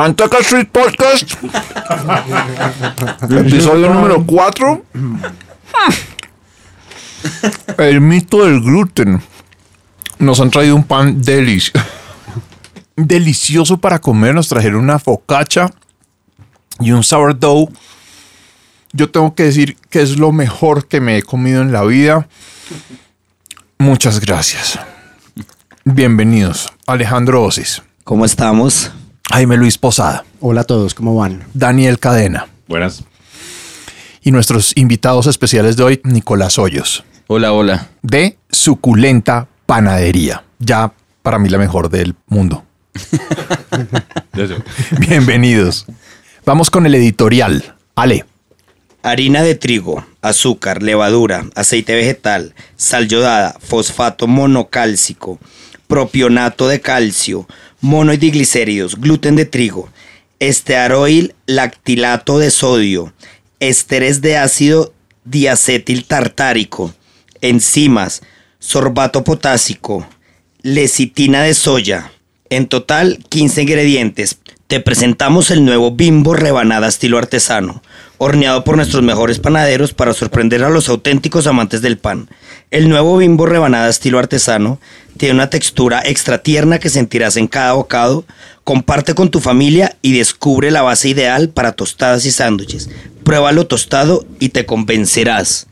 Manteca Street Podcast. Episodio número 4. El mito del gluten. Nos han traído un pan delis. Delicioso para comer. Nos trajeron una focaccia y un sourdough. Yo tengo que decir que es lo mejor que me he comido en la vida. Muchas gracias. Bienvenidos. Alejandro Osis. ¿Cómo estamos? Jaime Luis Posada. Hola a todos, ¿cómo van? Daniel Cadena. Buenas. Y nuestros invitados especiales de hoy, Nicolás Hoyos, Hola, hola. de Suculenta Panadería. Ya para mí la mejor del mundo. Bienvenidos. Vamos con el editorial. Ale. Harina de trigo, azúcar, levadura, aceite vegetal, sal yodada, fosfato monocálcico, propionato de calcio, mono y diglicéridos, gluten de trigo, estearoil lactilato de sodio, ésteres de ácido diacetil tartárico, enzimas, sorbato potásico, lecitina de soya. En total, 15 ingredientes. Te presentamos el nuevo Bimbo rebanada estilo artesano, horneado por nuestros mejores panaderos para sorprender a los auténticos amantes del pan. El nuevo Bimbo rebanada estilo artesano tiene una textura extra tierna que sentirás en cada bocado. Comparte con tu familia y descubre la base ideal para tostadas y sándwiches. Pruébalo tostado y te convencerás.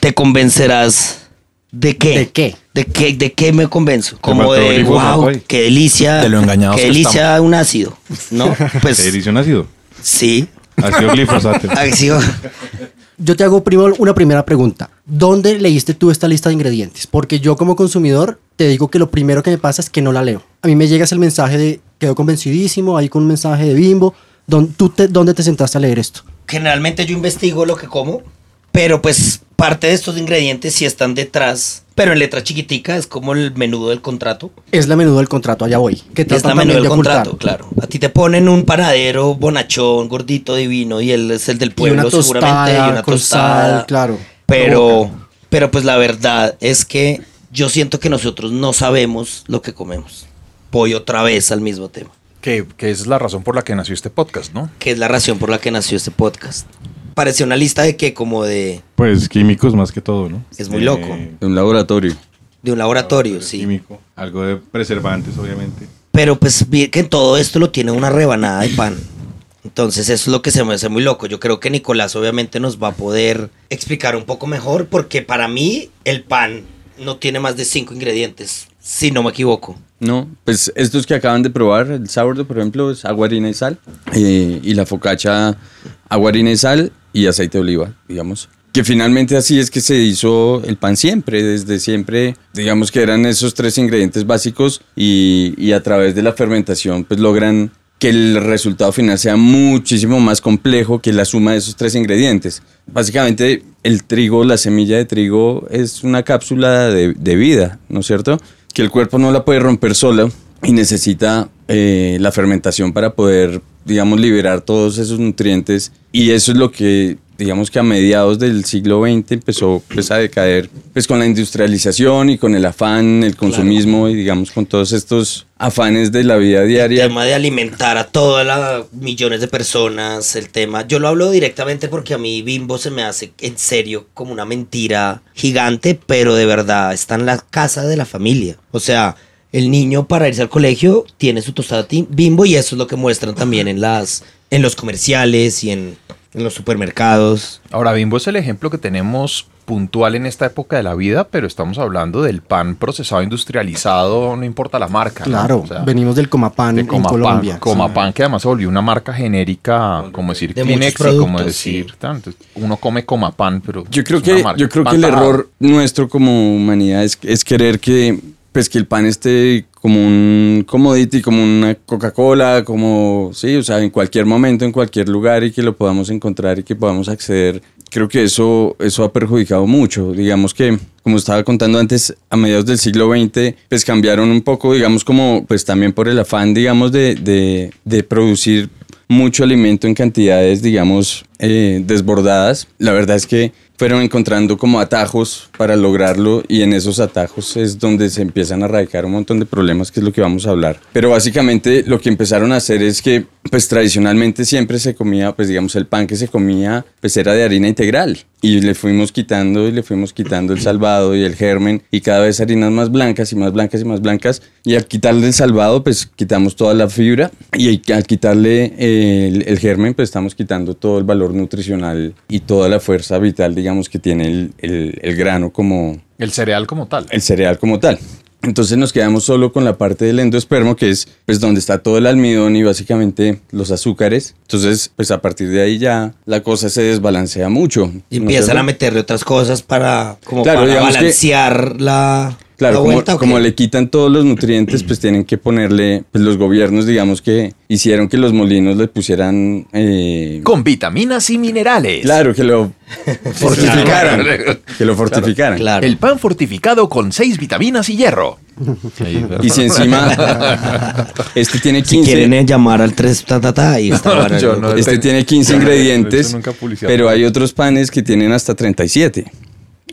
Te convencerás de qué? ¿De qué? ¿De qué, de qué me convenzo? Como de, wow, ahí. qué delicia. De lo engañados Qué que delicia un ácido, ¿no? ¿Qué Pues edición ha sido? sí. Ha sido glifosato. Ácido. Yo te hago primero una primera pregunta. ¿Dónde leíste tú esta lista de ingredientes? Porque yo como consumidor te digo que lo primero que me pasa es que no la leo. A mí me llegas el mensaje de quedo convencidísimo, ahí con un mensaje de bimbo. ¿Dónde, ¿Tú te, dónde te sentaste a leer esto? Generalmente yo investigo lo que como, pero pues parte de estos ingredientes sí están detrás, pero en letra chiquitica es como el menudo del contrato. Es la menudo del contrato, allá voy. Que Es trata la menú también del de ocultar. contrato, claro. A ti te ponen un panadero bonachón, gordito, divino, y él es el del Y pueblo una seguramente, y tostada una con tostada. sal, claro. Pero, pero pues la verdad es que yo siento que nosotros no sabemos lo que comemos. Voy otra vez al mismo tema, Que, que es la razón por la que nació este podcast, ¿no? que es la razón por la que nació este podcast. Parecía una lista de que como de, Pues químicos más que todo, ¿no? Es muy loco. De un laboratorio. de un laboratorio, sí. Químico. Algo de preservantes, obviamente. Pero pues vi que todo esto lo tiene una rebanada de pan. Entonces eso es lo que se me hace muy loco. Yo creo que Nicolás obviamente nos va a poder explicar un poco mejor porque para mí el pan no tiene más de cinco ingredientes, si no me equivoco. No, pues estos que acaban de probar, el sourdough, por ejemplo, es agua, harina y sal. eh, y la focaccia, agua, harina y sal y aceite de oliva, digamos. Que finalmente así es que se hizo el pan siempre, desde siempre, digamos que eran esos tres ingredientes básicos y, y a través de la fermentación pues logran que el resultado final sea muchísimo más complejo que la suma de esos tres ingredientes. Básicamente el trigo, la semilla de trigo es una cápsula de, de vida, ¿no es cierto? Que el cuerpo no la puede romper sola y necesita eh, la fermentación para poder, digamos, liberar todos esos nutrientes. Y eso es lo que, digamos que a mediados del siglo XX empezó pues, a decaer, pues con la industrialización y con el afán, el consumismo y digamos con todos estos afanes de la vida El diaria. tema de alimentar a todas las millones de personas, el tema, yo lo hablo directamente porque a mí Bimbo se me hace en serio como una mentira gigante, pero de verdad está en la casa de la familia. O sea, el niño para irse al colegio tiene su tostada Bimbo y eso es lo que muestran también en las en los comerciales y en, en los supermercados. Ahora, Bimbo es el ejemplo que tenemos puntual en esta época de la vida, pero estamos hablando del pan procesado industrializado, no importa la marca. ¿no? Claro, O sea, venimos del Comapan de en Comapan, Colombia. Comapan, que además se volvió una marca genérica, como decir De Kleenex como decir, sí. tanto, uno come Comapan, pero Yo creo es una que, marca. yo creo que Pan el error nuestro como humanidad es, es querer que, pues, que el pan esté como un commodity, como una Coca-Cola, como, sí, o sea, en cualquier momento, en cualquier lugar y que lo podamos encontrar y que podamos acceder. Creo que eso, eso ha perjudicado mucho. Digamos que, como estaba contando antes, a mediados del siglo XX, pues cambiaron un poco, digamos, como, pues también por el afán, digamos, de, de, producir mucho alimento en cantidades, digamos, eh, desbordadas. La verdad es que fueron encontrando como atajos para lograrlo y en esos atajos es donde se empiezan a radicar un montón de problemas que es lo que vamos a hablar. Pero básicamente lo que empezaron a hacer es que pues tradicionalmente siempre se comía pues digamos el pan que se comía pues era de harina integral y le fuimos quitando y le fuimos quitando el salvado y el germen y cada vez harinas más blancas y más blancas y más blancas y al quitarle el salvado pues quitamos toda la fibra y al quitarle eh, el, el germen pues estamos quitando todo el valor nutricional y toda la fuerza vital digamos que tiene el, el- el grano como El cereal como tal. el cereal como tal. Entonces nos quedamos solo con la parte del endospermo, que es pues donde está todo el almidón y básicamente los azúcares. Entonces, pues a partir de ahí ya la cosa se desbalancea mucho. Y ¿no empiezan a meterle otras cosas para, como Claro, para que- balancear la, Claro, la como, le quitan todos los nutrientes, pues tienen que ponerle, pues los gobiernos, digamos que hicieron que los molinos le pusieran... eh, Con vitaminas y minerales. claro, que lo fortificaran. que lo fortificaran. Claro. El pan fortificado con seis vitaminas y hierro. Y si encima este tiene Si 15... quieren eh, llamar al 3 ta, ta, ta, y está yo no. Este Ten- tiene 15 Yo no he ingredientes, pero hay otros panes que tienen hasta 37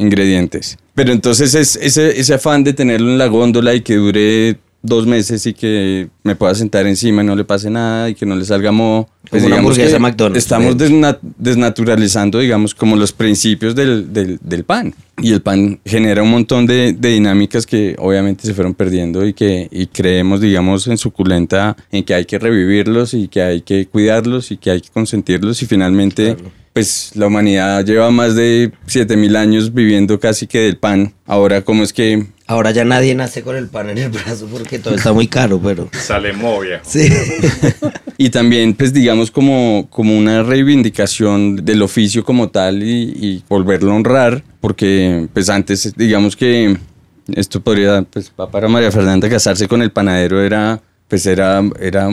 ingredientes. Pero entonces es ese, ese afán de tenerlo en la góndola y que dure dos meses y que me pueda sentar encima y no le pase nada y que no le salga moho. pues Como una digamos hamburguesa que McDonald's, Estamos de desna- desnaturalizando, digamos, como los principios del, del- del pan. Y el pan genera un montón de, de dinámicas que obviamente se fueron perdiendo y que y creemos, digamos, en suculenta, en que hay que revivirlos y que hay que cuidarlos y que hay que consentirlos y finalmente... Pues la humanidad lleva más de 7000 años viviendo casi que del pan. Ahora, ¿cómo es que Ahora ya nadie nace con el pan en el brazo porque todo está muy caro, pero... Sale movia. Sí. Y también, pues digamos, como, como una reivindicación del oficio como tal y, y volverlo a honrar, porque pues antes, digamos que esto podría, pues pa- para María Fernanda casarse con el panadero era, pues era, era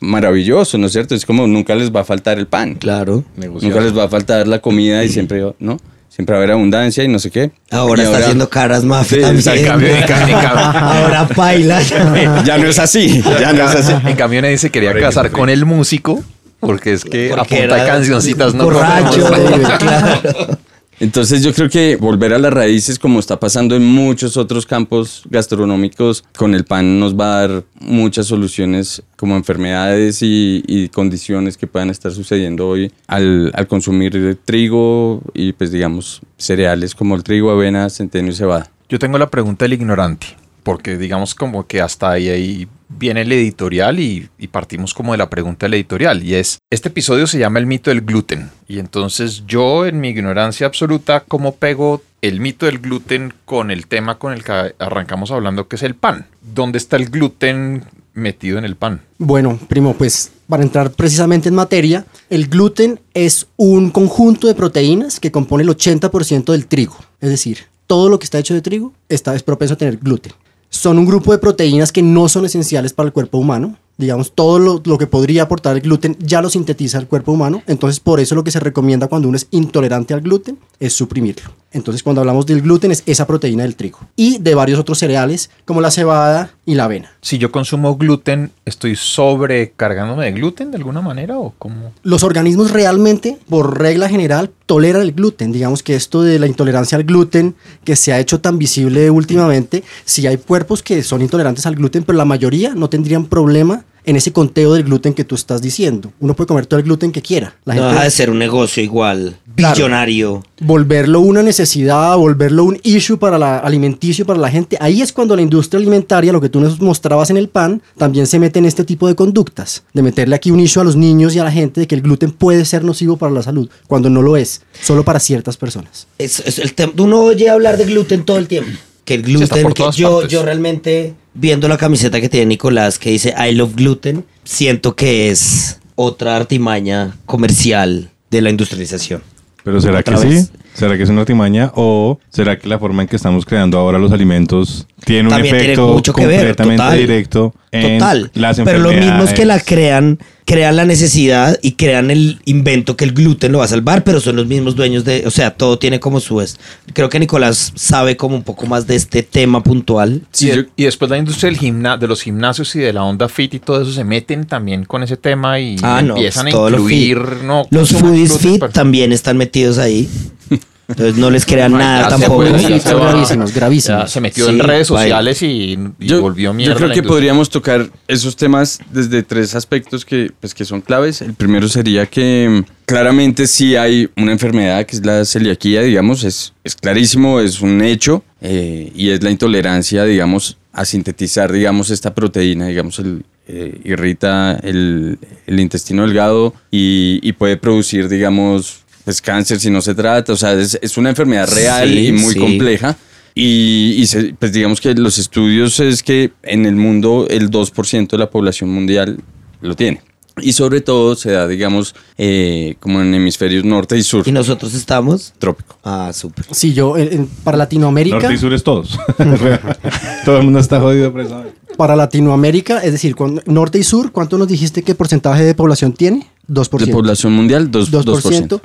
maravilloso, ¿no es cierto? Es como nunca les va a faltar el pan, Claro. nunca les va a faltar la comida y siempre, ¿no? Siempre va a haber abundancia y no sé qué. Ahora Y está haciendo caras más Sí, Ahora baila. Ya no es así, ya no es así. En cambio, nadie se quería casar con el músico porque es que Porque apunta era cancioncitas no borracho, conocemos. claro. Entonces yo creo que volver a las raíces, como está pasando en muchos otros campos gastronómicos, con el pan nos va a dar muchas soluciones como enfermedades y, condiciones que puedan estar sucediendo hoy al, al consumir trigo y pues digamos cereales como el trigo, avena, centeno y cebada. Yo tengo la pregunta del ignorante, porque digamos como que hasta ahí, ahí viene el editorial y, partimos como de la pregunta del editorial, y es, este episodio se llama el mito del gluten, y entonces yo en mi ignorancia absoluta, ¿cómo pego el mito del gluten con el tema con el que arrancamos hablando, que es el pan? ¿Dónde está el gluten metido en el pan? Bueno, primo, pues para entrar precisamente en materia, el gluten es un conjunto de proteínas que compone el 80% del trigo. Es decir, todo lo que está hecho de trigo está es propenso a tener gluten. Son un grupo de proteínas que no son esenciales para el cuerpo humano. Digamos, todo lo, lo que podría aportar el gluten ya lo sintetiza el cuerpo humano. Entonces, por eso lo que se recomienda cuando uno es intolerante al gluten es suprimirlo. Entonces, cuando hablamos del gluten es esa proteína del trigo. Y de varios otros cereales como la cebada y la avena. Si yo consumo gluten, ¿estoy sobrecargándome de gluten de alguna manera o cómo? Los organismos realmente, por regla general, toleran el gluten. Digamos que esto de la intolerancia al gluten, que se ha hecho tan visible últimamente, si hay cuerpos que son intolerantes al gluten, pero la mayoría no tendrían problema en ese conteo del gluten que tú estás diciendo. Uno puede comer todo el gluten que quiera. La No gente- deja de ser un negocio igual, Claro. billonario. volverlo una necesidad, volverlo un issue para la alimenticio para la gente. Ahí es cuando la industria alimentaria, lo que tú nos mostrabas en el pan, también se mete en este tipo de conductas, de meterle aquí un issue a los niños y a la gente de que el gluten puede ser nocivo para la salud, cuando no lo es, solo para ciertas personas. Es, es el uno oye hablar de gluten todo el tiempo. Que el gluten, por que yo, partes. yo realmente, viendo la camiseta que tiene Nicolás que dice I love gluten, siento que es otra artimaña comercial de la industrialización. Pero ¿será que vez. sí? ¿Será que es una artimaña? ¿O será que la forma en que estamos creando ahora los alimentos tiene un También tiene efecto mucho que ver, completamente total. directo en Total. las Pero los mismos que la enfermedades? crean, crean la necesidad y crean el invento que el gluten lo va a salvar, pero son los mismos dueños de, o sea, todo tiene como su es. Creo que Nicolás sabe como un poco más de este tema puntual. Sí, y, de- yo- y después la industria del gimna- de los gimnasios y de la onda fit y todo eso se meten también con ese tema y Ah, no, empiezan pues, a lo incluir. fit. no, Los foodies fit también están metidos ahí. Entonces no les crean nada tampoco. se gravísimos, gravísimos. Metió Sí, en redes sociales y, y Yo, volvió mierda. yo creo que podríamos tocar esos temas desde tres aspectos que, pues, que son claves. El primero sería que mm, claramente sí hay una enfermedad que es la celiaquía, digamos, es, es clarísimo, es un hecho eh, y es la intolerancia, digamos, a sintetizar, digamos, esta proteína, digamos, el, eh, irrita el, el intestino delgado y, y puede producir, digamos, pues cáncer si no se trata, o sea, es, es una enfermedad real Sí, y muy sí. compleja. Y, y se- pues digamos que los estudios es que en el mundo el 2% de la población mundial lo tiene. Y sobre todo se da, digamos, eh, como en hemisferios norte y sur. Y nosotros estamos. Trópico. Ah, súper. Sí, yo en- en- para Latinoamérica, Norte y sur es todos. Todo el mundo está jodido por eso. para Latinoamérica, es decir, cuando- norte y sur, ¿cuánto nos dijiste que porcentaje de población tiene? 2%. De población mundial, 2%. 2%,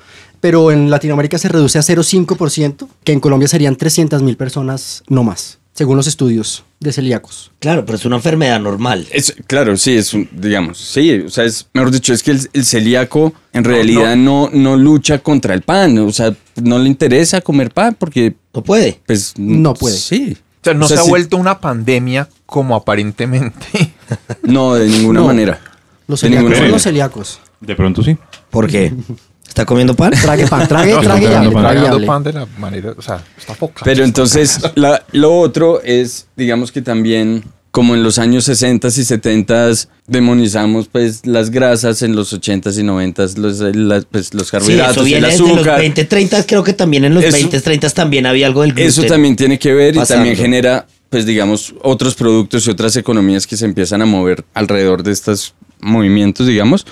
pero en Latinoamérica se reduce a 0,5%, que en Colombia serían 300 mil personas no más, según los estudios de celíacos. Claro, pero es una enfermedad normal. Es, claro, sí, es un, digamos, sí, o sea, es, mejor dicho, es que el, el celíaco en realidad no, no. lucha contra el pan, o sea, no le interesa comer pan porque, No puede. pues, No puede. Sí. O sea, no O sea, se ha sí. vuelto una pandemia como aparentemente. No, de ninguna No. manera. Los De celíacos son manera. los celíacos. De pronto sí. ¿Por qué? ¿Está comiendo pan? Trague pan, trague, No, trague y trague y hable. pan de la manera, o sea, está foca. Pero entonces, la- lo otro es, digamos que también, como en los años 60 y 70 demonizamos pues las grasas, en los 80s y 90s los, las- pues, los Sí, carbohidratos, eso el viene desde los azúcar. 20, 30, creo que también en los Eso- 20, 30 también había algo del gluten. Eso también tiene que ver y pasando. también genera, pues digamos, otros productos y otras economías que se empiezan a mover alrededor de estos movimientos, digamos.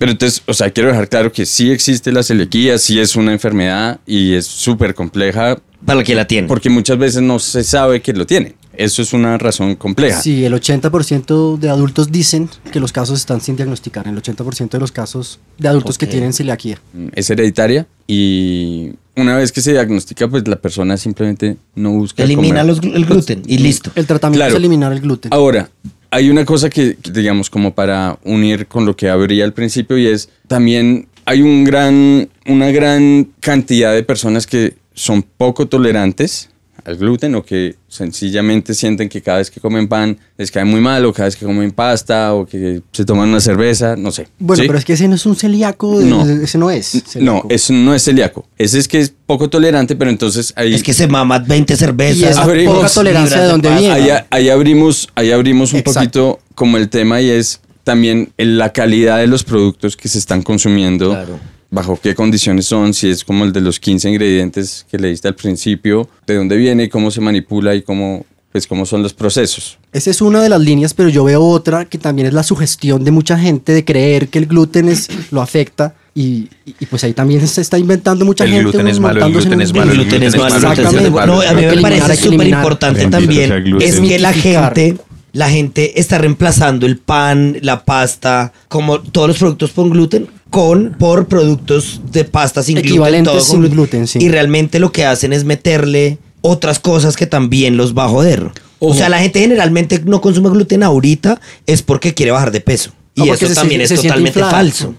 Pero entonces, o sea, quiero dejar claro que sí existe la celiaquía, sí es una enfermedad y es súper compleja Para el que la tiene. porque muchas veces no se sabe que lo tiene. Eso es una razón compleja. Sí, el 80% de adultos dicen que los casos están sin diagnosticar. El 80% de los casos de adultos que tienen celiaquía. Es hereditaria y una vez que se diagnostica, pues la persona simplemente no busca Elimina comer. los el gluten y listo. El tratamiento Claro. es eliminar el gluten. Ahora, hay una cosa que, digamos, como para unir con lo que habría al principio y es también hay un gran, una gran cantidad de personas que son poco tolerantes al gluten o que sencillamente sienten que cada vez que comen pan les cae muy mal o cada vez que comen pasta o que se toman una cerveza, no sé. Bueno, ¿sí? pero es que ese no es un celíaco, No. ese no es. No, celíaco. eso no es celíaco. Ese es que es poco tolerante, pero entonces ahí... Es que se mama 20 Y cervezas. esa abrimos poca tolerancia de dónde viene. ahí, ahí abrimos, ahí abrimos un Exacto. poquito como el tema y es también el- la calidad de los productos que se están consumiendo, Claro. Bajo qué condiciones son, si es como el de los 15 ingredientes que leíste al principio, de dónde viene, cómo se manipula y cómo, pues, cómo son los procesos. Esa es una de las líneas, pero yo veo otra que también es la sugestión de mucha gente de creer que el gluten es, lo afecta. Y, y- pues ahí también se está inventando mucha El gente. gluten unos es malo, el gluten en es malo, El gluten es malo, Exactamente. No, a mí me parece súper importante también es que la gente, la gente está reemplazando el pan, la pasta, como todos los productos con gluten, con por productos de pasta sin gluten, con gluten, sí. Y realmente lo que hacen es meterle otras cosas que también los va a joder. O sea, la gente generalmente no consume gluten ahorita es porque quiere bajar de peso. Y eso se también es se totalmente falso.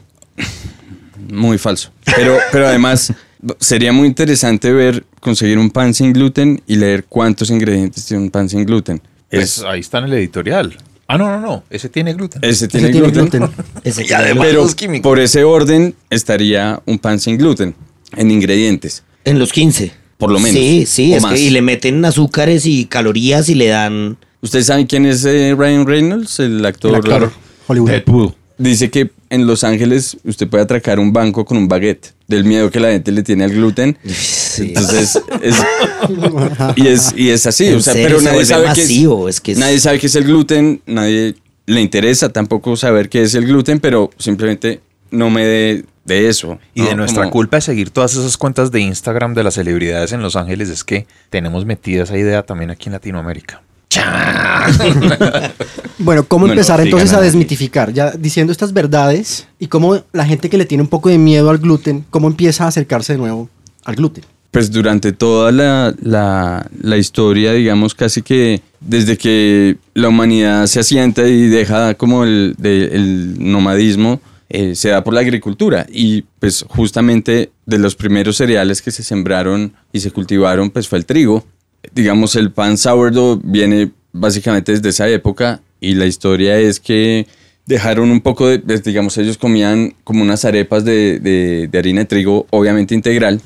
Muy falso. Pero, pero además sería muy interesante ver, conseguir un pan sin gluten y leer cuántos ingredientes tiene un pan sin gluten. Pues Es- ahí está en el editorial. Ah, no, no, no. Ese tiene gluten. ese Ese tiene, tiene gluten. gluten. Ese Y además- Pero los químicos. por ese orden estaría un pan sin gluten en ingredientes. En los 15. Por lo menos. Sí, sí, es que, y le meten azúcares y calorías y le dan... ¿Ustedes saben quién es eh, Ryan Reynolds, el actor? El actor Hollywood. Deadpool. Dice que en Los Ángeles usted puede atracar un banco con un baguette del miedo que la gente le tiene al gluten. Entonces, es, y, es, y es así. O sea, serio, pero nadie sabe, masivo, qué es que es- nadie sabe qué es el gluten, nadie le interesa tampoco saber qué es el gluten, pero simplemente no me dé de eso. Y ¿no? de nuestra Como- culpa de seguir todas esas cuentas de Instagram de las celebridades en Los Ángeles es que tenemos metida esa idea también aquí en Latinoamérica. Bueno, ¿cómo empezar entonces a desmitificar? Ya diciendo estas verdades y cómo la gente que le tiene un poco de miedo al gluten, ¿cómo empieza a acercarse de nuevo al gluten? Pues durante toda la, la- la historia, digamos, casi que desde que la humanidad se asienta y deja como el, de- el nomadismo, eh, se da por la agricultura. Y pues justamente de los primeros cereales que se sembraron y se cultivaron, pues fue el trigo. Digamos, el pan sourdough viene básicamente desde esa época y la historia es que dejaron un poco de, pues, digamos, ellos comían como unas arepas de, de- de harina de trigo, obviamente integral,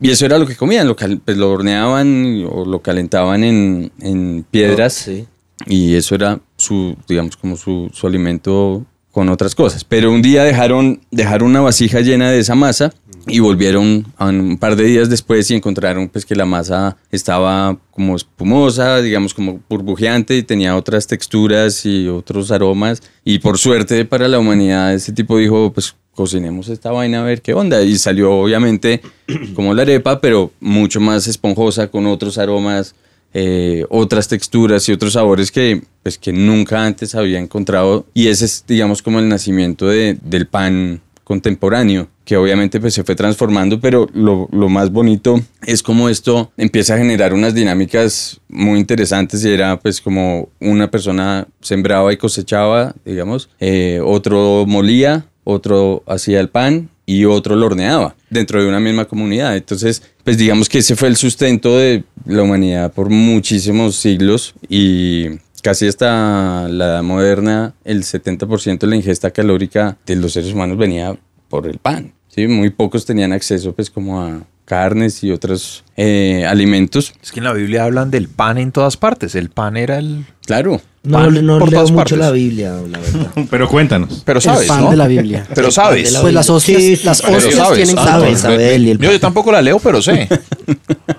y eso era lo que comían, lo, cal- pues lo horneaban o lo calentaban en, en piedras. Sí. Y eso era su, digamos, como su, su alimento con otras cosas. Pero un día dejaron, dejaron una vasija llena de esa masa y volvieron un par de días después y encontraron pues que la masa estaba como espumosa, digamos como burbujeante y tenía otras texturas y otros aromas. Y por suerte para la humanidad ese tipo dijo pues cocinemos esta vaina a ver qué onda. Y salió obviamente como la arepa, pero mucho más esponjosa con otros aromas eh, otras texturas y otros sabores que, pues, que nunca antes había encontrado. Y ese es, digamos, como el nacimiento de- del pan contemporáneo, que obviamente pues, se fue transformando, pero lo, más bonito es como esto empieza a generar unas dinámicas muy interesantes y era pues como una persona sembraba y cosechaba, digamos, eh, otro molía, otro hacía el pan y otro lo horneaba dentro de una misma comunidad. Entonces, pues digamos que ese fue el sustento de la humanidad por muchísimos siglos y casi hasta la edad moderna el 70% de la ingesta calórica de los seres humanos venía por el pan. ¿sí? Muy pocos tenían acceso pues como a carnes y otros eh, alimentos. Es que en la Biblia hablan del pan en todas partes. El pan era el... Claro, No, Pan no por leo todas mucho partes. la Biblia, la verdad. Pero cuéntanos. Pero sabes, el pan ¿no? de la Biblia. Pero sabes. Pues las hostias, Sí, las pero hostias sabes, tienen sabes, gluten. sabe él y el Yo, yo tampoco la leo, pero sé.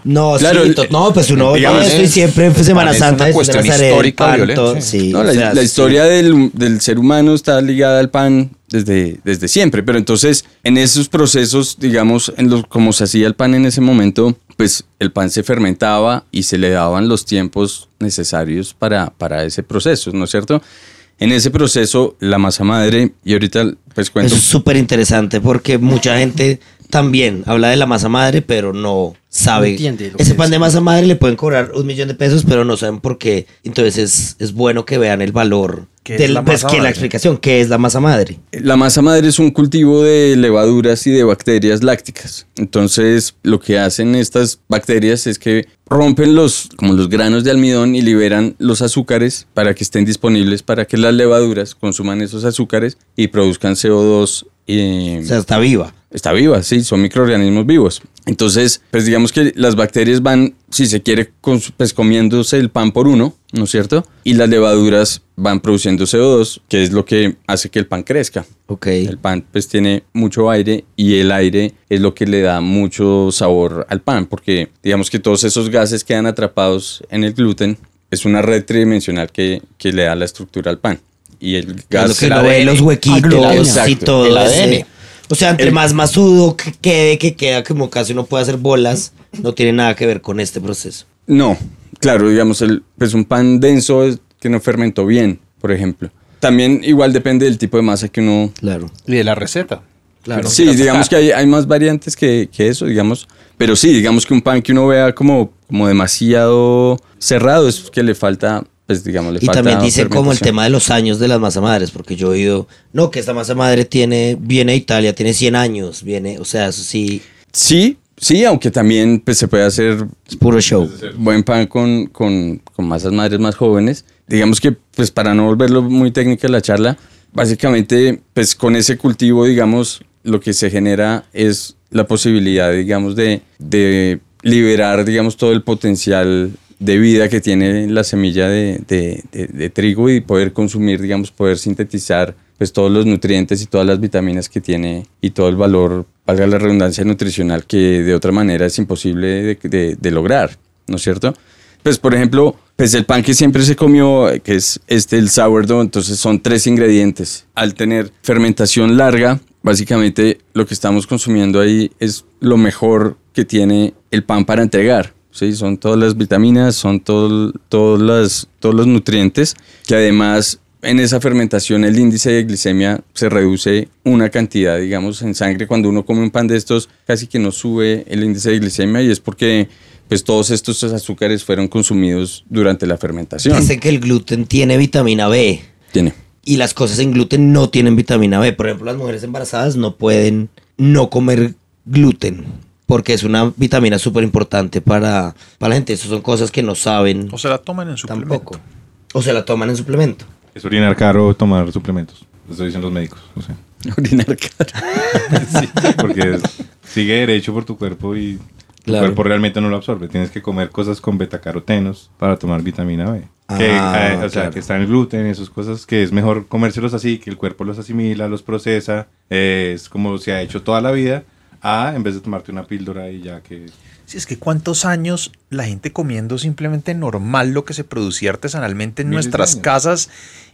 No, Claro, sí, el- no, pues uno oye digamos, esto y es- siempre en Semana es Santa una es cuestión Nazaret, histórica pan, violenta, sí. sí, No, o la, sea, la sí. historia del, del ser humano está ligada al pan desde, desde siempre, pero entonces en esos procesos, digamos, en los, como se hacía el pan en ese momento, pues el pan se fermentaba y se le daban los tiempos necesarios para, para ese proceso, ¿no es cierto? En ese proceso, la masa madre, y ahorita pues cuento... Eso es súper interesante porque mucha gente también habla de la masa madre, pero no sabe. Entiende Ese es. pan de masa madre le pueden cobrar un millón de pesos, pero no saben por qué. Entonces es, es bueno que vean el valor ¿Qué es del, la pues, que la explicación, ¿qué es la masa madre? La masa madre es un cultivo de levaduras y de bacterias lácticas. Entonces, lo que hacen estas bacterias es que rompen los, como los granos de almidón y liberan los azúcares para que estén disponibles para que las levaduras consuman esos azúcares y produzcan CO2. Y, O sea, está viva. Está viva, sí, son microorganismos vivos. Entonces, pues digamos que las bacterias van, si se quiere, pues comiéndose el pan por uno, ¿no es cierto? Y las levaduras van produciendo CO2, que es lo que hace que el pan crezca. Ok. El pan pues tiene mucho aire y el aire es lo que le da mucho sabor al pan, porque digamos que todos esos gases quedan atrapados en el gluten. Es una red tridimensional que, que le da la estructura al pan. Y el gas... lo que uno ve, los huequitos Exacto. y todo. El ADN. O sea, entre El- más masudo que quede, que queda como casi uno puede hacer bolas, no tiene nada que ver con este proceso. No, claro, digamos, el, pues un pan denso es que no fermentó bien, por ejemplo. También igual depende del tipo de masa que uno... Claro. Y de la receta. Claro. sí, digamos que hay, hay más variantes que, que eso, digamos. Pero sí, digamos que un pan que uno vea como, como demasiado cerrado es que le falta, pues digamos, le Y falta también dicen como el tema de los años de las masa madres, porque yo he oído, no, que esta masa madre tiene, viene de Italia, tiene 100 años, viene, o sea, eso sí, Sí, sí, aunque también pues, se puede hacer es puro show. buen pan con, con, con masas madres más jóvenes. Digamos que, pues para no volverlo muy técnica la charla, básicamente, pues con ese cultivo, digamos, lo que se genera es la posibilidad, digamos, de, de liberar, digamos, todo el potencial de vida que tiene la semilla de, de- de- trigo y poder consumir, digamos, poder sintetizar pues todos los nutrientes y todas las vitaminas que tiene y todo el valor, valga la redundancia nutricional, que de otra manera es imposible de lograr, ¿no es cierto? Pues, por ejemplo, pues el pan que siempre se comió, que es este, el sourdough, entonces son tres ingredientes. Al tener fermentación larga, básicamente lo que estamos consumiendo ahí es lo mejor que tiene el pan para entregar. ¿Sí? Son todas las vitaminas, son todo, las, todos los nutrientes que además en esa fermentación el índice de glicemia se reduce una cantidad, digamos, en sangre. Cuando uno come un pan de estos, casi que no sube el índice de glicemia y es porque pues todos estos azúcares fueron consumidos durante la fermentación. Dice que el gluten tiene vitamina B. Tiene. Y las cosas en gluten no tienen vitamina B. Por ejemplo, las mujeres embarazadas no pueden no comer gluten. Porque es una vitamina súper importante para, para la gente. Esas son cosas que no saben O se la toman en suplemento. tampoco. O se la toman en suplemento. Es orinar caro tomar suplementos. Eso dicen los médicos. O sea, Orinar cara. sí, porque sigue derecho por tu cuerpo y tu Claro. cuerpo realmente no lo absorbe. Tienes que comer cosas con betacarotenos para tomar vitamina B. Que, Ah, eh, o sea, que está en el gluten, esas cosas que es mejor comérselos así, que el cuerpo los asimila, los procesa. eh, es como se ha hecho toda la vida. A, en vez de tomarte una píldora y ya que... Sí, es que cuántos años la gente comiendo simplemente normal lo que se producía artesanalmente en Miles nuestras años. casas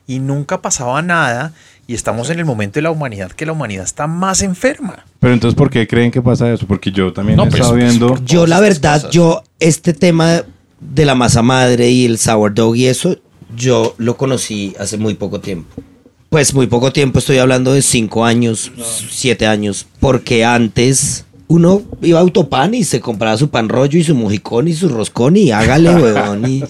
y nunca pasaba nada y estamos en el momento de la humanidad que la humanidad está más enferma. Pero entonces, ¿por qué creen que pasa eso? Porque yo también No, he pues, estado pues, viendo... Yo la verdad, cosas. yo este tema de la masa madre y el sourdough y eso, yo lo conocí hace muy poco tiempo. Pues muy poco tiempo, estoy hablando de cinco años, siete años, porque antes uno iba a Autopan y se compraba su pan rollo y su mojicón y su roscón y hágale, weón, y,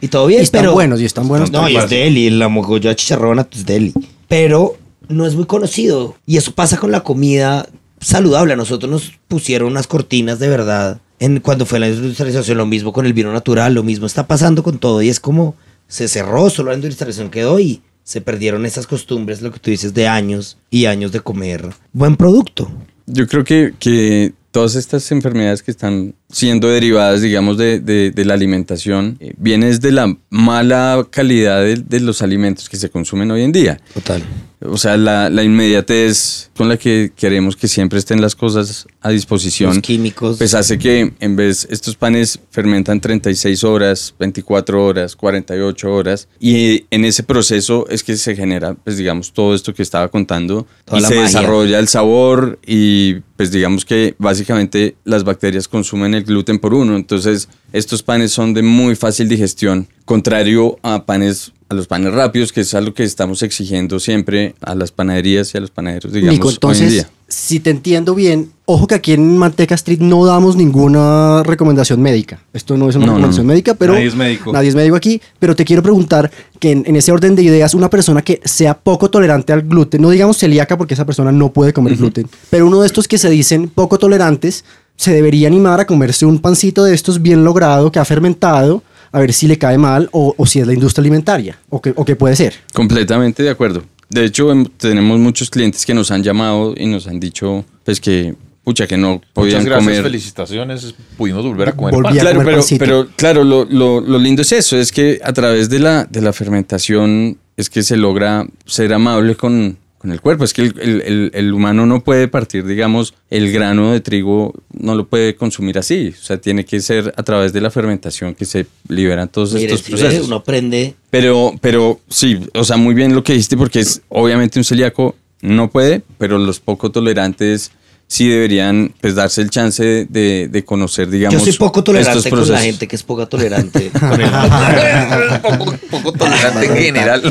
y todo bien, Y están pero... buenos, y están buenos. No, y es deli, la mogolla chicharrona es deli. Pero no es muy conocido. Y eso pasa con la comida saludable. A nosotros nos pusieron unas cortinas de verdad. En, cuando fue la industrialización, lo mismo con el vino natural, lo mismo está pasando con todo. Y es como se cerró, solo la industrialización quedó y se perdieron esas costumbres, lo que tú dices, de años y años de comer buen producto. Yo creo que, que todas estas enfermedades que están siendo derivadas, digamos, de, de- de la alimentación, eh, vienen de la mala calidad de, de los alimentos que se consumen hoy en día. Total. O sea, la, la inmediatez con la que queremos que siempre estén las cosas a disposición. Los químicos. Pues hace que en vez estos panes fermentan 36 horas, 24 horas, 48 horas y en ese proceso es que se genera, pues digamos, todo esto que estaba contando Toda y se magia. desarrolla el sabor y pues digamos que básicamente las bacterias consumen el gluten por uno, entonces estos panes son de muy fácil digestión, contrario a panes a los panes rápidos, que es algo que estamos exigiendo siempre a las panaderías y a los panaderos, digamos, Nico, hoy en día. Si te entiendo bien, ojo que aquí en Manteca Street no damos ninguna recomendación médica. Esto no es una No, recomendación no. médica, pero Nadie es médico. Nadie es médico aquí, pero te quiero preguntar que en, en ese orden de ideas, una persona que sea poco tolerante al gluten, no digamos celíaca porque esa persona no puede comer gluten, pero uno de estos que se dicen poco tolerantes, se debería animar a comerse un pancito de estos bien logrado, que ha fermentado, a ver si le cae mal o, o si es la industria alimentaria, o que, o que puede ser. Completamente de acuerdo. De hecho, em, tenemos muchos clientes que nos han llamado y nos han dicho, pues que, pucha, que no podían Muchas gracias, comer. felicitaciones. Pudimos volver a comer Volví pan. a Claro, comer pero, pero claro, lo, lo- lo lindo es eso, es que a través de la, de la fermentación es que se logra ser amable con, con el cuerpo. Es que el, el- el- el humano no puede partir, digamos, el grano de trigo, no lo puede consumir así. O sea, tiene que ser a través de la fermentación que se liberan todos Mire, estos si ve, procesos. uno aprende Pero, pero sí, o sea, muy bien lo que dijiste, porque es obviamente un celíaco no puede, pero los poco tolerantes sí deberían pues darse el chance de, de- conocer, digamos. Yo soy poco tolerante estos con la gente que es poco tolerante. poco, poco tolerante en general.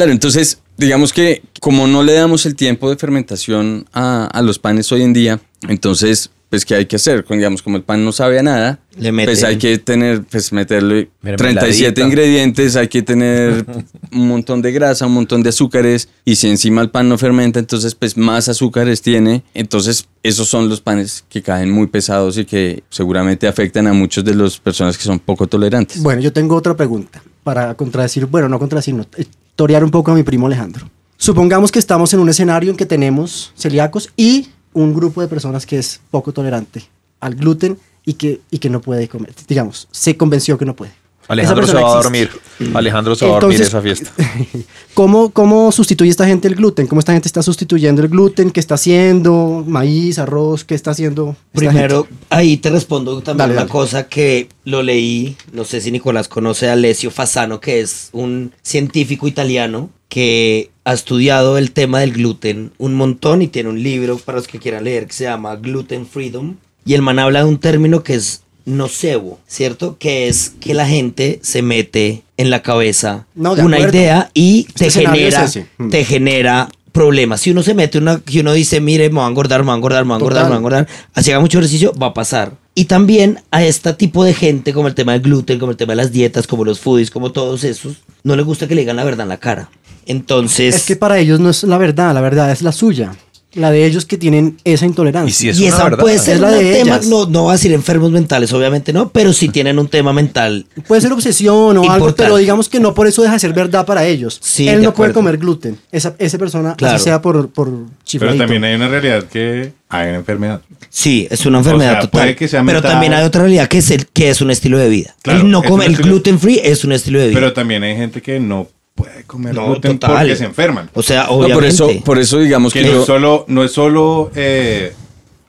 Claro, entonces, digamos que como no le damos el tiempo de fermentación a, a los panes hoy en día, entonces, pues, ¿qué hay que hacer? Digamos, como el pan no sabe a nada, Le meten- pues hay que tener, pues, meterle Mermeladita. 37 ingredientes, hay que tener un montón de grasa, un montón de azúcares, y si encima el pan no fermenta, entonces, pues, más azúcares tiene. Entonces, esos son los panes que caen muy pesados y que seguramente afectan a muchas de las personas que son poco tolerantes. Bueno, yo tengo otra pregunta para contradecir, bueno, no contradecir, no, eh, torear un poco a mi primo Alejandro. Supongamos que estamos en un escenario en que tenemos celíacos y un grupo de personas que es poco tolerante al gluten y que, y que no puede comer. Digamos, se convenció que no puede. Alejandro se va a existe. dormir. Alejandro se va a dormir esa fiesta. ¿Cómo, ¿Cómo sustituye esta gente el gluten? ¿Cómo esta gente está sustituyendo el gluten? ¿Qué está haciendo? ¿Maíz, arroz? ¿Qué está haciendo? Primero, gente? ahí te respondo también Dale, una dale. cosa que lo leí, no sé si Nicolás conoce a Alessio Fasano, que es un científico italiano que ha estudiado el tema del gluten un montón y tiene un libro para los que quieran leer que se llama Gluten Freedom. Y el man habla de un término que es nocebo, ¿cierto? Que es que la gente se mete en la cabeza No, una acuerdo. idea y Este te es genera, ese. Mm. te genera problemas. Si uno se mete una, que uno dice, mire, me voy a engordar, me voy a engordar, me voy a engordar, me voy a engordar, así haga mucho ejercicio, va a pasar. Y también a este tipo de gente, como el tema del gluten, como el tema de las dietas, como los foodies, como todos esos, no les gusta que le digan la verdad en la cara. Entonces, Es que para ellos no es la verdad, la verdad es la suya. La de ellos que tienen esa intolerancia. Y si es y esa verdad. puede ser Es la de tema, ellas. no, no va a decir enfermos mentales, obviamente no, pero si tienen un tema mental. Puede ser obsesión o algo, pero digamos que no por eso deja de ser verdad para ellos. Sí, Él no puede comer gluten. Esa, esa persona, Claro. así sea por, por Pero también hay una realidad que hay una enfermedad. Sí, es una enfermedad sea, total. puede que sea pero también hay otra realidad que es el que es un estilo de vida. Claro, el no comer el gluten free es un estilo de vida. Pero también hay gente que no puede comer No, gluten total. porque se enferman. o sea, No, obviamente. por eso, por eso digamos Que que no, yo- es solo, no es solo, eh,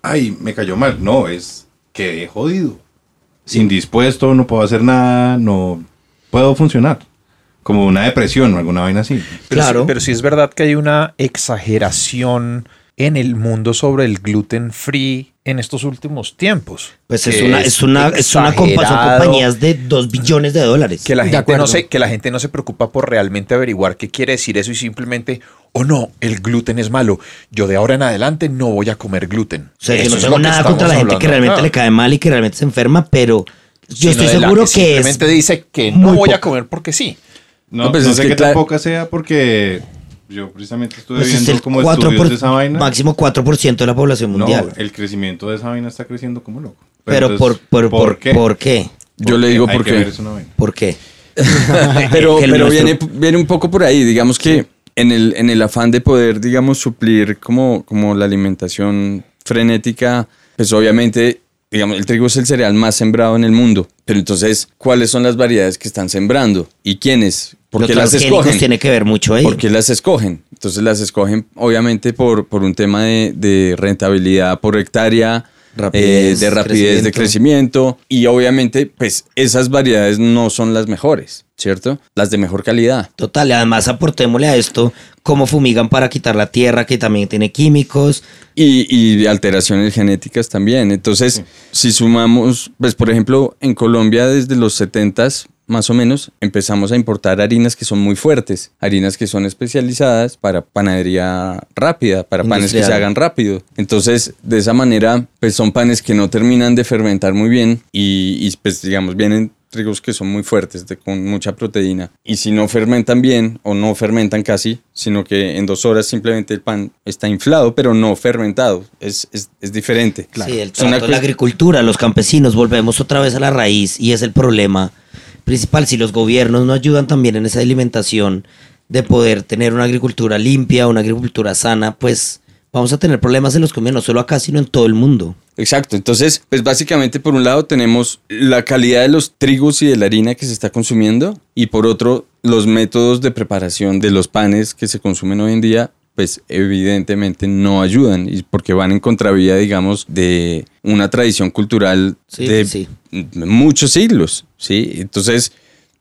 ay, me cayó mal. No, es que jodido. Indispuesto, no puedo hacer nada, no puedo funcionar. Como una depresión o alguna vaina así. Pero Claro. sí- pero sí es verdad que hay una exageración en el mundo sobre el gluten free en estos últimos tiempos. Pues es Que una, es una, es una compañías de 2 billones de dólares. que la, De gente no se, que la gente no se preocupa por realmente averiguar qué quiere decir eso y simplemente, oh no, el gluten es malo. Yo de ahora en adelante no voy a comer gluten. O sea, yo no es tengo que nada contra la gente que realmente le cae mal y que realmente se enferma, pero yo estoy seguro que, es simplemente dice que no voy a comer porque sí. No, No, pues no es sé que tan poca sea porque yo precisamente estuve pues es viendo el como 4 estudios por- de esa vaina. máximo 4% de la población No, mundial. el crecimiento de esa vaina está creciendo como loco. pero por, entonces, por, por, qué? ¿por qué? Yo le digo por qué. ver esa vaina. ¿Por qué? pero, pero nuestro- viene, viene un poco por ahí, digamos que en, el, en el afán de poder, digamos, suplir como, como la alimentación frenética, pues obviamente, digamos, el trigo es el cereal más sembrado en el mundo, pero entonces, ¿cuáles son las variedades que están sembrando? ¿Y quiénes? ¿Por Los las escogen? tiene que ver mucho ahí. ¿Por qué las escogen? Entonces las escogen obviamente por, por un tema de, de rentabilidad por hectárea, Rapidez, eh, de rapidez de crecimiento. crecimiento y obviamente pues esas variedades no son las mejores, ¿cierto? Las de mejor calidad. Total, y además aportémosle a esto cómo fumigan para quitar la tierra, que también tiene químicos. Y, y alteraciones genéticas también. Entonces, si sumamos, pues por ejemplo, en Colombia desde los 70s, más o menos, empezamos a importar harinas que son muy fuertes, harinas que son especializadas para panadería rápida, para panes que se hagan rápido. Entonces, de esa manera, pues son panes que no terminan de fermentar muy bien y, y, pues digamos, vienen trigos que son muy fuertes, de- con mucha proteína. Y si no fermentan bien o no fermentan casi, sino que en dos horas simplemente el pan está inflado, pero no fermentado. Es, es, es diferente. Sí, el una la agricultura, los campesinos, volvemos otra vez a la raíz y es el problema principal. Si los gobiernos no ayudan también en esa alimentación de poder tener una agricultura limpia, una agricultura sana, pues vamos a tener problemas en los comidos, no solo acá, sino en todo el mundo. Exacto. Entonces, pues básicamente por un lado tenemos la calidad de los trigos y de la harina que se está consumiendo y por otro los métodos de preparación de los panes que se consumen hoy en día pues evidentemente no ayudan y porque van en contravía digamos de una tradición cultural Sí, de sí. muchos siglos, ¿sí? Entonces,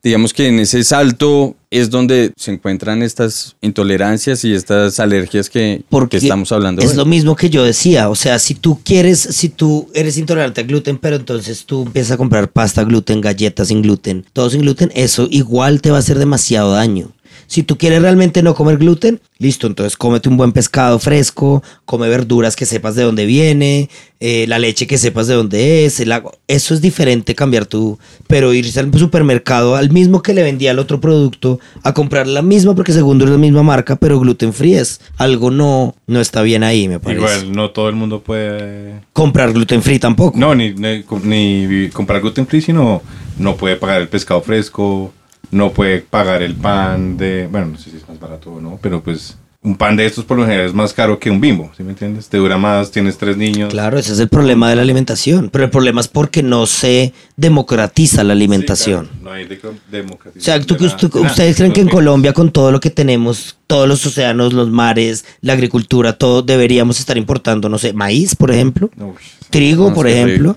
digamos que en ese salto es donde se encuentran estas intolerancias y estas alergias que, Porque que estamos hablando Es hoy. lo mismo que yo decía, o sea, si tú quieres, si tú eres intolerante al gluten, pero entonces tú empiezas a comprar pasta gluten, galletas sin gluten, todo sin gluten, eso igual te va a hacer demasiado daño. Si tú quieres realmente no comer gluten, listo, entonces cómete un buen pescado fresco, come verduras que sepas de dónde viene, eh, la leche que sepas de dónde es, el agua. Eso es diferente cambiar tu, pero irse al supermercado al mismo que le vendía el otro producto a comprar la misma porque segundo es la misma marca, pero gluten free es algo no, no está bien ahí, me parece. Igual, no todo el mundo puede... Comprar gluten free tampoco. No, ni, ni, ni comprar gluten free, sino no puede pagar el pescado fresco, no puede pagar el pan de... Bueno, no sé si es más barato o no, pero pues un pan de estos por lo general es más caro que un bimbo, ¿sí me entiendes? Te dura más, tienes tres niños. Claro, ese es el problema de la alimentación. Pero el problema es porque no se democratiza la Sí, alimentación. claro, no hay de- democratización O sea, ¿tú- de nada, tú- nada. ¿ustedes creen que en Colombia, con todo lo que tenemos, todos los océanos, los mares, la agricultura, todo, deberíamos estar importando, no sé, maíz, por ejemplo? Uy, trigo, por ejemplo.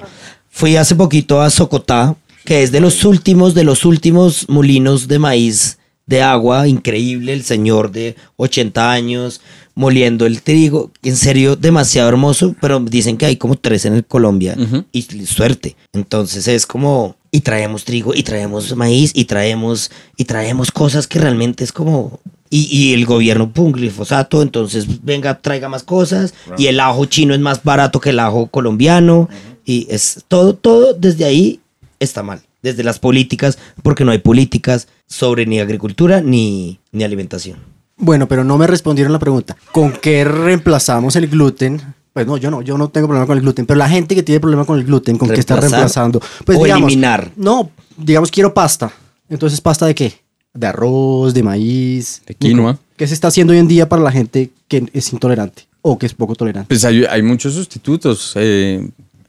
Fui hace poquito a Socotá, que es de los últimos, de los últimos molinos de maíz de agua increíble, el señor de 80 años moliendo el trigo, en serio demasiado hermoso, pero dicen que hay como tres en Colombia Ujú. y suerte. Entonces es como y traemos trigo y traemos maíz y traemos y traemos cosas que realmente es como y, y el gobierno pum glifosato, entonces venga traiga más cosas y el ajo chino es más barato que el ajo colombiano y es todo todo desde ahí está mal. Desde las políticas, porque no hay políticas sobre ni agricultura ni, ni alimentación. Bueno, pero no me respondieron la pregunta. ¿Con qué reemplazamos el gluten? Pues no, yo no, yo no tengo problema con el gluten, pero la gente que tiene problema con el gluten, ¿con qué está reemplazando? Pues o digamos, eliminar. No, digamos quiero pasta. Entonces, ¿pasta de qué? De arroz, de maíz. De quinoa. ¿Qué se está haciendo hoy en día para la gente que es intolerante o que es poco tolerante? Pues hay, hay muchos sustitutos. eh,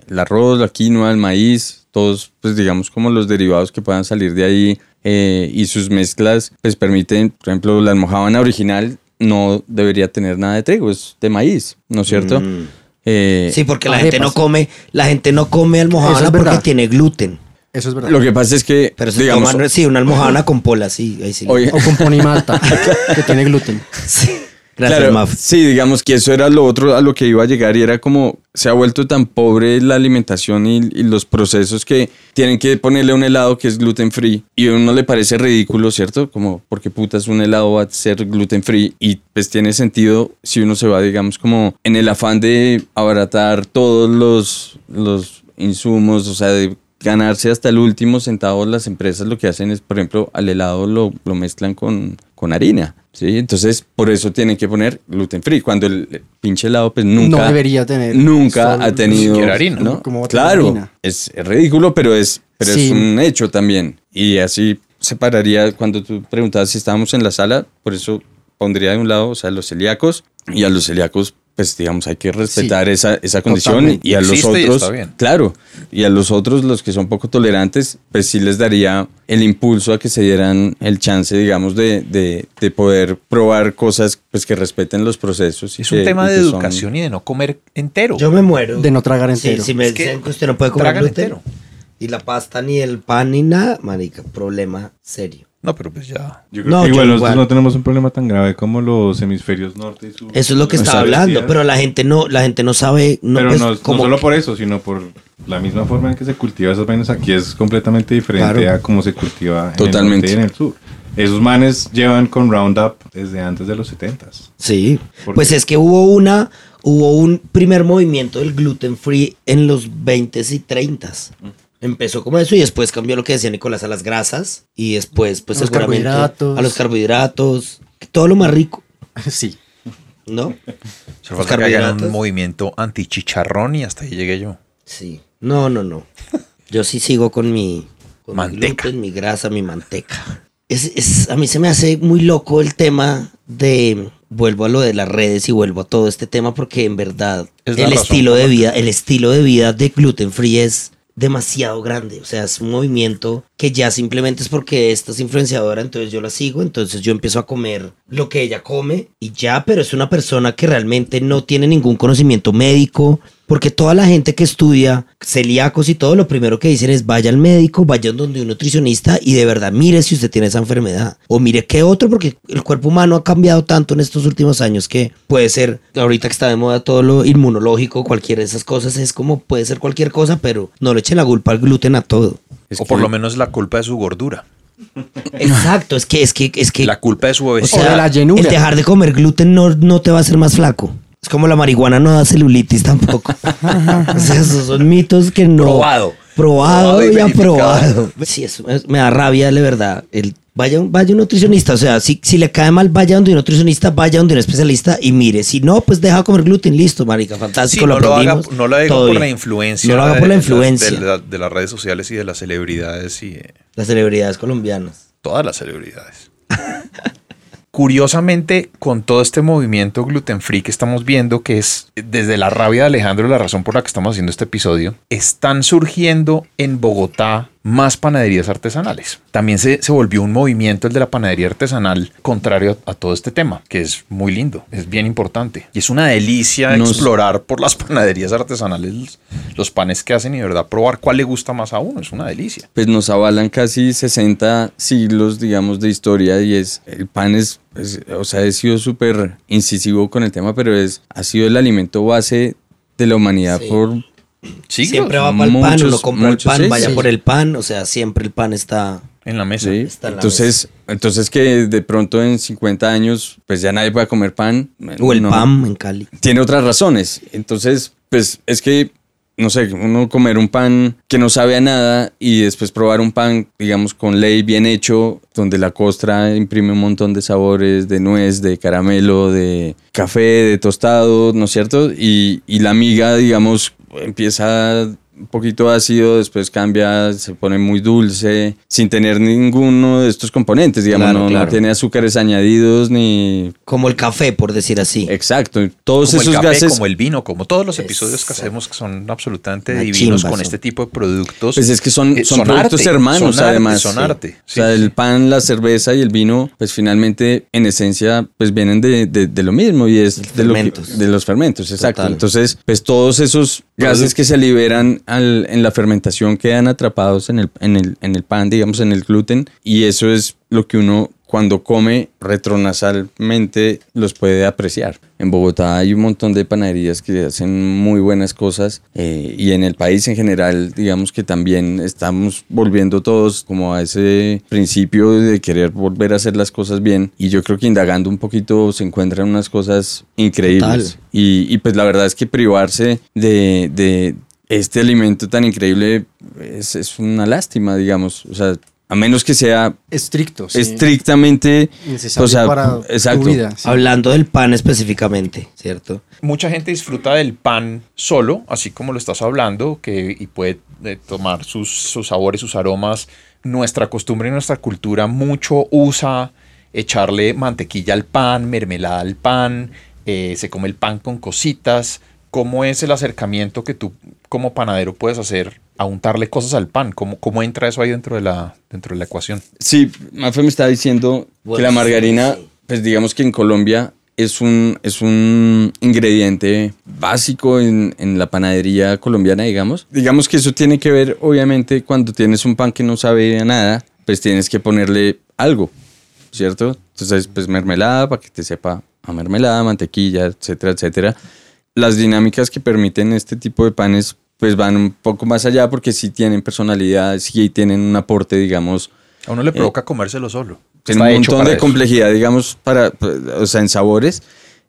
el arroz, la quinoa, el maíz, todos, pues digamos como los derivados que puedan salir de ahí eh, y sus mezclas, pues permiten, por ejemplo, la almojábana original no debería tener nada de trigo, es de maíz, ¿no es cierto? Mm. Eh, Sí, porque la arepas. gente no come, la gente no come Eso almohábana es porque verdad. tiene gluten. Eso es verdad. Lo que pasa es que, Pero se digamos, toman, sí, una almohábana con pola, sí, ahí sí. Oye. O con ponimalta, que tiene gluten. Sí. Gracias, Claro, Maf. Sí, digamos que eso era lo otro a lo que iba a llegar y era como se ha vuelto tan pobre la alimentación y, y los procesos que tienen que ponerle un helado que es gluten free y a uno le parece ridículo, ¿cierto? Como porque putas un helado va a ser gluten free y pues tiene sentido si uno se va, digamos, como en el afán de abaratar todos los, los insumos, o sea, de ganarse hasta el último centavo, las empresas lo que hacen es, por ejemplo, al helado lo, lo mezclan con, con harina. ¿sí? Entonces, por eso tienen que poner gluten free. Cuando el pinche helado, pues nunca. No debería tener. Nunca ha tenido. siquiera harina, ¿no? ¿Cómo va a tener Claro, harina? es, es ridículo, pero es, pero es un hecho también. Y así separaría, cuando tú preguntabas si estábamos en la sala, por eso pondría de un lado, o sea, los celíacos, y a los celíacos, pues digamos, hay que respetar esa, esa condición. Y a los y otros, está bien. claro, y a los otros, los que son poco tolerantes, pues sí les daría el impulso a que se dieran el chance, digamos, de, de, de poder probar cosas pues que respeten los procesos. y Es un tema y de son- educación y de no comer entero. Yo me muero. De no tragar entero. Sí, si me Es dicen que usted no puede comer gluten entero. y la pasta ni el pan ni nada, marica, problema serio. No, pero pues ya. Yo creo No, que yo igual igual. nosotros no tenemos un problema tan grave como los hemisferios norte y sur. Eso es lo que estaba Exacto. hablando, pero la gente no, la gente no sabe, no, pero pues, no, no como- solo por eso, sino por la misma forma en que se cultiva esas vainas aquí es completamente diferente Claro. a cómo se cultiva en Totalmente. el norte y en el sur. Esos manes llevan con Roundup desde antes de los 70s. Sí, ¿Por pues qué? es que hubo una, hubo un primer movimiento del gluten free en los 20s y 30s. Mm. Empezó como eso y después cambió lo que decía Nicolás a las grasas y después pues A los seguramente carbohidratos. a los carbohidratos, todo lo más rico, Sí. ¿no? Se Los carbohidratos. un movimiento anti-chicharrón y hasta ahí llegué yo. Sí. No, no, no. Yo sí sigo con mi, con mi Manteca. gluten, mi grasa, mi manteca. Es, es- a mí se me hace muy loco el tema de. Vuelvo a lo de las redes y vuelvo a todo este tema porque en verdad Es el razón estilo de vida, el estilo de vida de gluten free es demasiado grande. O sea, es un movimiento que ya simplemente es porque esta es influenciadora, entonces yo la sigo, entonces yo empiezo a comer lo que ella come y ya, pero es una persona que realmente no tiene ningún conocimiento médico, porque toda la gente que estudia celíacos y todo, lo primero que dicen es vaya al médico, vaya donde un nutricionista y de verdad mire si usted tiene esa enfermedad. O mire qué otro, porque el cuerpo humano ha cambiado tanto en estos últimos años que puede ser, ahorita que está de moda todo lo inmunológico, cualquiera de esas cosas, es como puede ser cualquier cosa, pero no le echen la culpa al gluten a todo. Es o por que- lo menos la culpa de su gordura. Exacto, es que, es que, es que La culpa de su o obesidad. de la llenura. el dejar de comer gluten no, no te va a hacer más flaco. Es como la marihuana no da celulitis tampoco. o sea, esos son mitos que no. Probado. Probado, Probado y y aprobado. Sí, eso es- me da rabia, de verdad. El, vaya, un- vaya un nutricionista. O sea, si, si le cae mal, vaya donde un nutricionista, vaya donde un especialista y mire. Si no, pues deja de comer gluten. Listo, marica. Sí, Fantástico, no lo lo haga, no lo haga por bien. la influencia. No lo haga por la influencia. De, la- de las redes sociales y de las celebridades y de Las celebridades colombianas. todas las celebridades. Curiosamente, con todo este movimiento gluten free que estamos viendo, que es desde la rabia de Alejandro la razón por la que estamos haciendo este episodio, están surgiendo en Bogotá más panaderías artesanales. También se, se volvió un movimiento el de la panadería artesanal contrario a, a todo este tema, que es muy lindo, es bien importante. Y es una delicia Nos- explorar por las panaderías artesanales los, los panes que hacen y de verdad probar cuál le gusta más a uno, es una delicia. pues nos avalan casi 60 siglos, digamos, de historia y es, el pan es, es- o sea, he sido súper incisivo con el tema, pero es, ha sido el alimento base de la humanidad Sí. por, Siglos Siempre va para el pan, uno compra muchos, el pan, sí, vaya sí. por el pan, o sea, siempre el pan está... en la mesa. sí. Está en la Entonces, entonces que de pronto en 50 años, pues ya nadie pueda comer pan. O el no- pan en Cali. tiene otras razones. Entonces, pues es que, no sé, uno comer un pan que no sabe a nada y después probar un pan, digamos, con ley bien hecho, donde la costra imprime un montón de sabores, de nuez, de caramelo, de café, de tostado, ¿no es cierto? Y, y la miga, digamos, empieza un poquito ácido, después cambia, se pone muy dulce, sin tener ninguno de estos componentes, digamos, Claro, no, no tiene azúcares añadidos ni... Como el café, por decir así. Exacto, todos como el esos café, gases... como el vino, como todos los episodios que hacemos que son absolutamente Una divinos chimba con son. este tipo de productos. Pues es que son, Eh, son, productos arte, hermanos, son arte, además. Son Sí. arte. o sea, el pan, la cerveza y el vino, pues finalmente, en esencia, pues vienen de, de- de lo mismo y es de, lo que- fermentos. de los fermentos, exacto. Total. Entonces, pues todos esos gases que se liberan al- en la fermentación quedan atrapados en el, en, el, en el pan, digamos, en el gluten, y eso es lo que uno cuando come retronasalmente los puede apreciar. En Bogotá hay un montón de panaderías que hacen muy buenas cosas eh, y en el país en general digamos que también estamos volviendo todos como a ese principio de querer volver a hacer las cosas bien y yo creo que indagando un poquito se encuentran unas cosas increíbles y, y, pues la verdad es que privarse de, de este alimento tan increíble es, es una lástima digamos, o sea, a menos que sea Estricto. sí. estrictamente Necesario o sea, para exacto. tu vida. sí. Hablando del pan específicamente, ¿cierto? Mucha gente disfruta del pan solo, así como lo estás hablando, que, y puede eh, tomar sus, sus sabores, sus aromas. Nuestra costumbre y nuestra cultura mucho usa echarle mantequilla al pan, mermelada al pan, eh, se come el pan con cositas. ¿Cómo es el acercamiento que tú como panadero puedes hacer a untarle cosas al pan? ¿Cómo, cómo entra eso ahí dentro de la, dentro de la ecuación? Sí, Mafe me está diciendo que la margarina, sí. pues digamos que en Colombia es un, es un ingrediente básico en, en la panadería colombiana, digamos. Digamos que eso tiene que ver, obviamente, cuando tienes un pan que no sabe a nada, pues tienes que ponerle algo, ¿cierto? Entonces, pues mermelada para que te sepa a mermelada, mantequilla, etcétera, etcétera. Las dinámicas que permiten este tipo de panes, pues van un poco más allá porque sí tienen personalidad, sí tienen un aporte, digamos, A uno le provoca comérselo solo. tiene un montón de eso. complejidad, digamos, para, o sea, en sabores.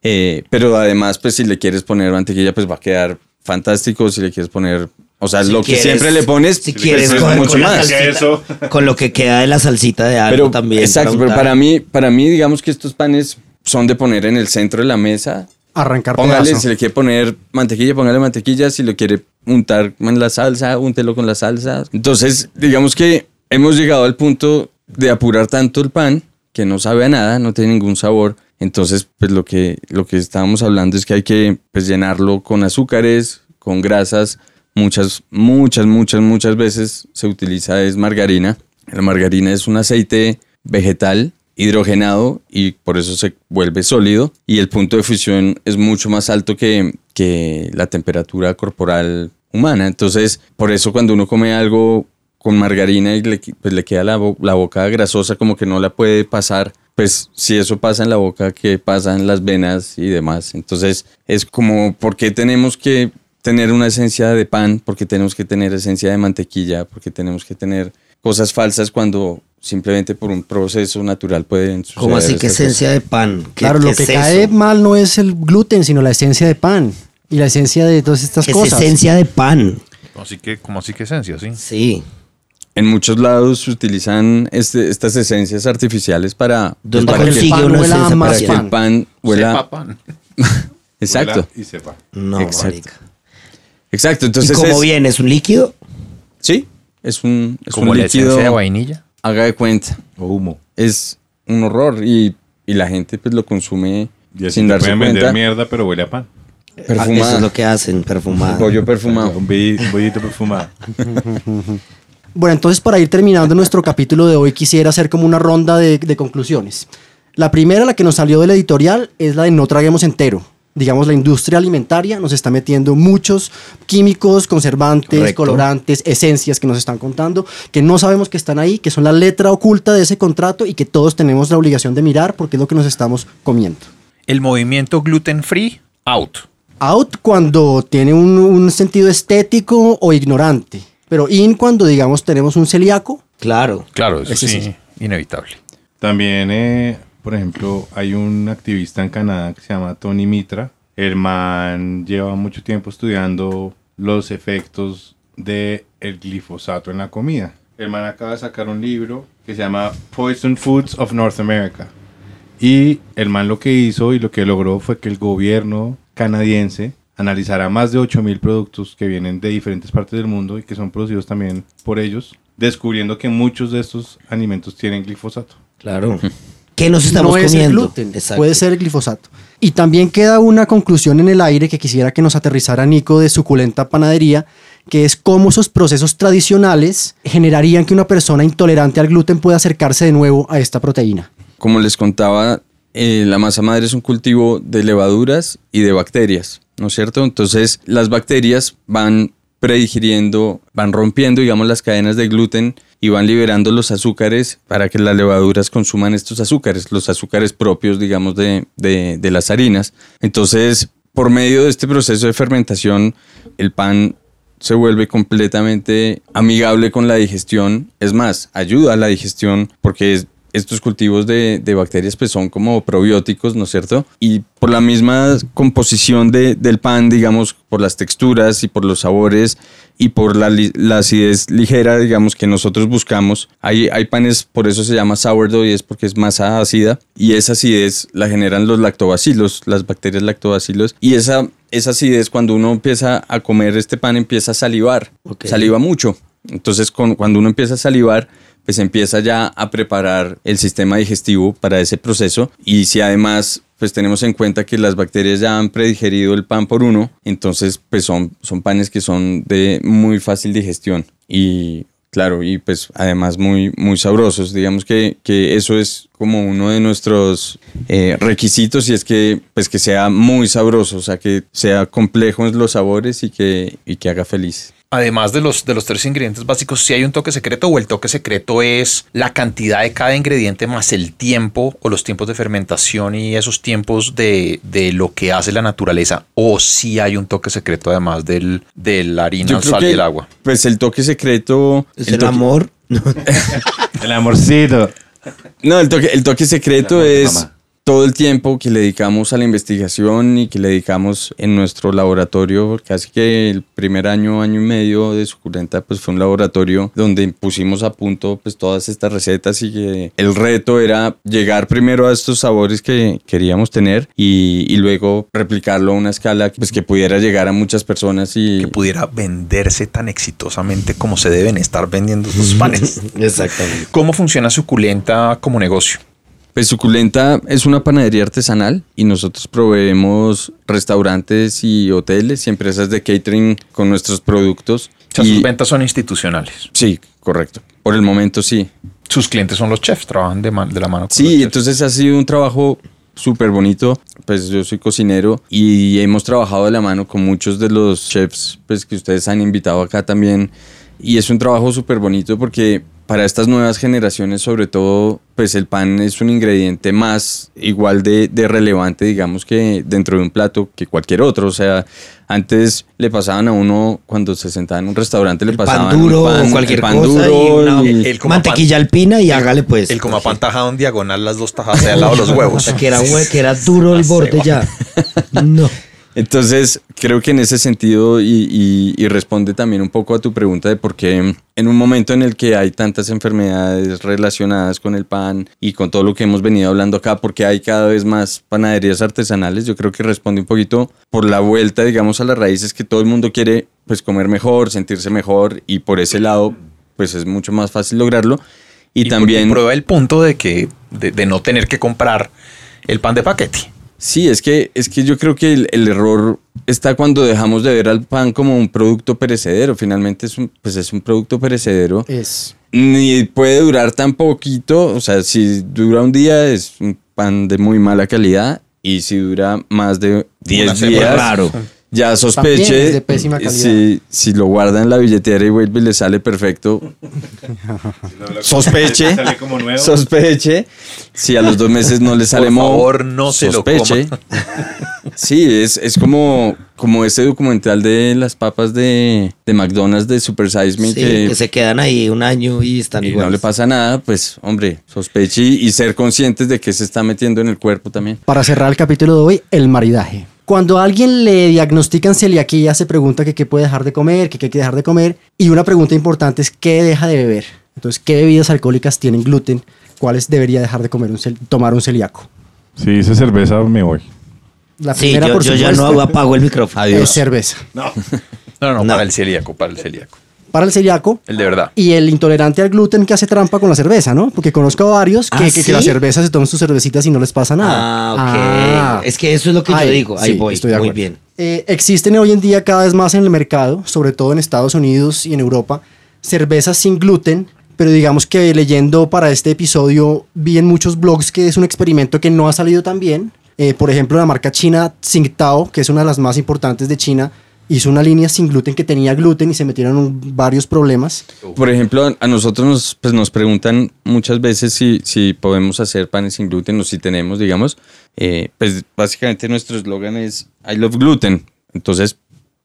eh, pero además, pues si le quieres poner mantequilla, pues va a quedar fantástico. Si le quieres poner, o sea, Si lo que siempre le pones, Si pues, quieres es coger mucho con más. salsita, con lo que queda de la salsita de algo Pero, también. exacto, pero para mí, para mí, digamos que estos panes son de poner en el centro de la mesa. Arrancar Póngale, pedazo. si le quiere poner mantequilla, póngale mantequilla. Si lo quiere untar en la salsa, úntelo con la salsa. Entonces, digamos que hemos llegado al punto de apurar tanto el pan que no sabe a nada, no tiene ningún sabor. Entonces, pues lo que, lo que estábamos hablando es que hay que pues, llenarlo con azúcares, con grasas. Muchas, muchas, muchas, muchas veces se utiliza es margarina. La margarina es un aceite vegetal hidrogenado y por eso se vuelve sólido y el punto de fusión es mucho más alto que, que la temperatura corporal humana. Entonces, por eso cuando uno come algo con margarina y le, pues le queda la, la boca grasosa como que no la puede pasar, pues si eso pasa en la boca, ¿qué pasa en las venas y demás? Entonces, es como, ¿por qué tenemos que tener una esencia de pan? ¿Por qué tenemos que tener esencia de mantequilla? ¿Por qué tenemos que tener cosas falsas cuando simplemente por un proceso natural pueden suceder? ¿Cómo así que esencia de pan? ¿Qué- Claro, qué lo es que eso? cae mal no es el gluten, sino la esencia de pan. Y la esencia de todas estas ¿Qué es cosas. esencia de pan? Así que, como así que esencia, sí. Sí. En muchos lados se utilizan este- estas esencias artificiales para, ¿Dónde para que, consigue consigue pan uno huela más para que el pan huela. Sepa pan. Exacto. Huela Y sepa. No, Exacto. Exacto. ¿Y Entonces cómo es- viene? ¿Es un líquido? Sí, es un, es Como un la esencia de vainilla. Haga de cuenta. O humo. Es un horror y, y la gente pues lo consume Y así sin darse pueden cuenta. vender mierda, pero huele a pan. Ah, Perfumada. Eso es lo que hacen, perfumado. Pollo perfumado. Un, bollito perfumado. Bueno, entonces para ir terminando nuestro capítulo de hoy quisiera hacer como una ronda de, de conclusiones. La primera, la que nos salió del editorial, es la de no traguemos entero. Digamos, la industria alimentaria nos está metiendo muchos químicos, conservantes, Correcto. colorantes, esencias que nos están contando, que no sabemos que están ahí, que son la letra oculta de ese contrato y que todos tenemos la obligación de mirar porque es lo que nos estamos comiendo. El movimiento gluten free, out. Out cuando tiene un, un sentido estético o ignorante, pero in cuando, digamos, tenemos un celíaco. Claro. Claro, eso sí. inevitable. También, eh, por ejemplo, hay un activista en Canadá que se llama Tony Mitra. El man lleva mucho tiempo estudiando los efectos del el glifosato en la comida. El man acaba de sacar un libro que se llama Poison Foods of North America. Y el man lo que hizo y lo que logró fue que el gobierno canadiense analizara más de 8.000 productos que vienen de diferentes partes del mundo y que son producidos también por ellos, descubriendo que muchos de estos alimentos tienen glifosato. Claro. ¿Qué nos estamos no es el comiendo? gluten, Exacto. puede ser el glifosato. Y también queda una conclusión en el aire que quisiera que nos aterrizara Nico de suculenta panadería, que es cómo esos procesos tradicionales generarían que una persona intolerante al gluten pueda acercarse de nuevo a esta proteína. Como les contaba, eh, la masa madre es un cultivo de levaduras y de bacterias, ¿no es cierto? Entonces las bacterias van predigiriendo, van rompiendo, digamos, las cadenas de gluten y van liberando los azúcares para que las levaduras consuman estos azúcares, los azúcares propios, digamos, de, de- las harinas. Entonces, por medio de este proceso de fermentación, el pan se vuelve completamente amigable con la digestión. Es más, ayuda a la digestión porque es- estos cultivos de, de bacterias pues son como probióticos, ¿no es cierto? Y por la misma composición de- del pan, digamos, por las texturas y por los sabores y por la, la acidez ligera, digamos, que nosotros buscamos. Hay, hay panes, por eso se llama sourdough y es porque es masa ácida y esa acidez la generan los lactobacilos, las bacterias lactobacilos y esa, esa acidez cuando uno empieza a comer este pan empieza a salivar, Ok. saliva mucho. Entonces con- cuando uno empieza a salivar, pues empieza ya a preparar el sistema digestivo para ese proceso. Y si además pues tenemos en cuenta que las bacterias ya han predigerido el pan por uno, entonces pues son, son panes que son de muy fácil digestión. Y claro, y pues además muy, muy sabrosos, digamos que, que eso es como uno de nuestros eh, requisitos y es que pues que sea muy sabroso, o sea que sea complejo en los sabores y que, y que haga feliz. Además de los, de los tres ingredientes básicos, si hay un toque secreto o el toque secreto es la cantidad de cada ingrediente más el tiempo o los tiempos de fermentación y esos tiempos de, de lo que hace la naturaleza. O si hay un toque secreto además del, de la harina, Yo el sal y el agua. Pues el toque secreto. Es el el toque- amor. El amorcito. No, el toque, el toque secreto El amor de es mamá. Todo el tiempo que le dedicamos a la investigación y que le dedicamos en nuestro laboratorio. Casi que el primer año, año y medio de Suculenta, pues fue un laboratorio donde pusimos a punto pues todas estas recetas y que el reto era llegar primero a estos sabores que queríamos tener y, y luego replicarlo a una escala pues que pudiera llegar a muchas personas y Que pudiera venderse tan exitosamente como se deben estar vendiendo esos panes. Exactamente. ¿Cómo funciona Suculenta como negocio? Pues Suculenta es una panadería artesanal y nosotros proveemos restaurantes y hoteles y empresas de catering con nuestros productos. O sea, Y- sus ventas son institucionales. Sí, correcto. Por el momento sí. Sus clientes son los chefs, trabajan de, man- de la mano. con Sí, entonces ha sido un trabajo súper bonito. Pues yo soy cocinero y hemos trabajado de la mano con muchos de los chefs pues, que ustedes han invitado acá también. Y es un trabajo súper bonito porque para estas nuevas generaciones, sobre todo, pues el pan es un ingrediente más igual de, de relevante, digamos, que dentro de un plato que cualquier otro. O sea, antes le pasaban a uno, cuando se sentaba en un restaurante, le El pasaban pan duro un pan, cualquier el pan cosa duro y una y- el coma mantequilla alpina y hágale pues. El como pan tajado en diagonal, las dos tajadas al lado de los O huevos. sea, que era, que era duro el borde ya. No. Entonces, creo que en ese sentido, y, y- y responde también un poco a tu pregunta de por qué en un momento en el que hay tantas enfermedades relacionadas con el pan y con todo lo que hemos venido hablando acá, porque hay cada vez más panaderías artesanales, yo creo que responde un poquito por la vuelta, digamos, a las raíces que todo el mundo quiere pues comer mejor, sentirse mejor y por ese lado, pues es mucho más fácil lograrlo. Y, también... prueba el punto de que de, de no tener que comprar el pan de paquete. Sí, es que, es que yo creo que el, el error está cuando dejamos de ver al pan como un producto perecedero. Finalmente es un, pues es un producto perecedero. Es. Ni puede durar tan poquito. O sea, si dura un día es un pan de muy mala calidad. Y si dura más de 10 semana. días, Raro. Ya sospeche. de pésima calidad. Si, si lo guarda en la billetera y vuelve y le sale perfecto, sospeche. Sale como nuevo. Sospeche. Si a los dos meses no le sale Por favor, no se lo sospeche. Sí, es, es como, como ese documental de las papas de, de McDonald's de Super Size Me Sí, que, que se quedan ahí un año y están y igual. no le pasa nada, pues hombre, sospeche y, y ser conscientes de que se está metiendo en el cuerpo también. Para cerrar el capítulo de hoy, el maridaje. Cuando a alguien le diagnostican celiaquía, se pregunta que qué puede dejar de comer, que qué hay que dejar de comer. Y una pregunta importante es qué deja de beber. Entonces, ¿qué bebidas alcohólicas tienen gluten? ¿Cuáles debería dejar de comer un cel- tomar un celíaco? Si dice cerveza, me voy. La Sí, primera, yo, por yo ya no apago el micrófono. es cerveza. No, no, No. para el celíaco, para el celíaco. Para el celíaco, El de verdad. y el intolerante al gluten que hace trampa con la cerveza, ¿no? Porque conozco a varios que, ¿Ah, que, que sí? la cerveza se toman sus cervecitas y no les pasa nada. Ah, ok. Ah. Es que eso es lo que Ahí, yo digo. Ahí sí, voy. estoy de Muy bien. Eh, existen hoy en día cada vez más en el mercado, sobre todo en Estados Unidos y en Europa, cervezas sin gluten, pero digamos que leyendo para este episodio vi en muchos blogs que es un experimento que no ha salido tan bien. Eh, por ejemplo, la marca china Tsingtao, que es una de las más importantes de China, hizo una línea sin gluten que tenía gluten y se metieron varios problemas. Por ejemplo, a nosotros nos, pues nos preguntan muchas veces si, si podemos hacer panes sin gluten o si tenemos, digamos. Eh, pues básicamente nuestro eslogan es I love gluten. Entonces,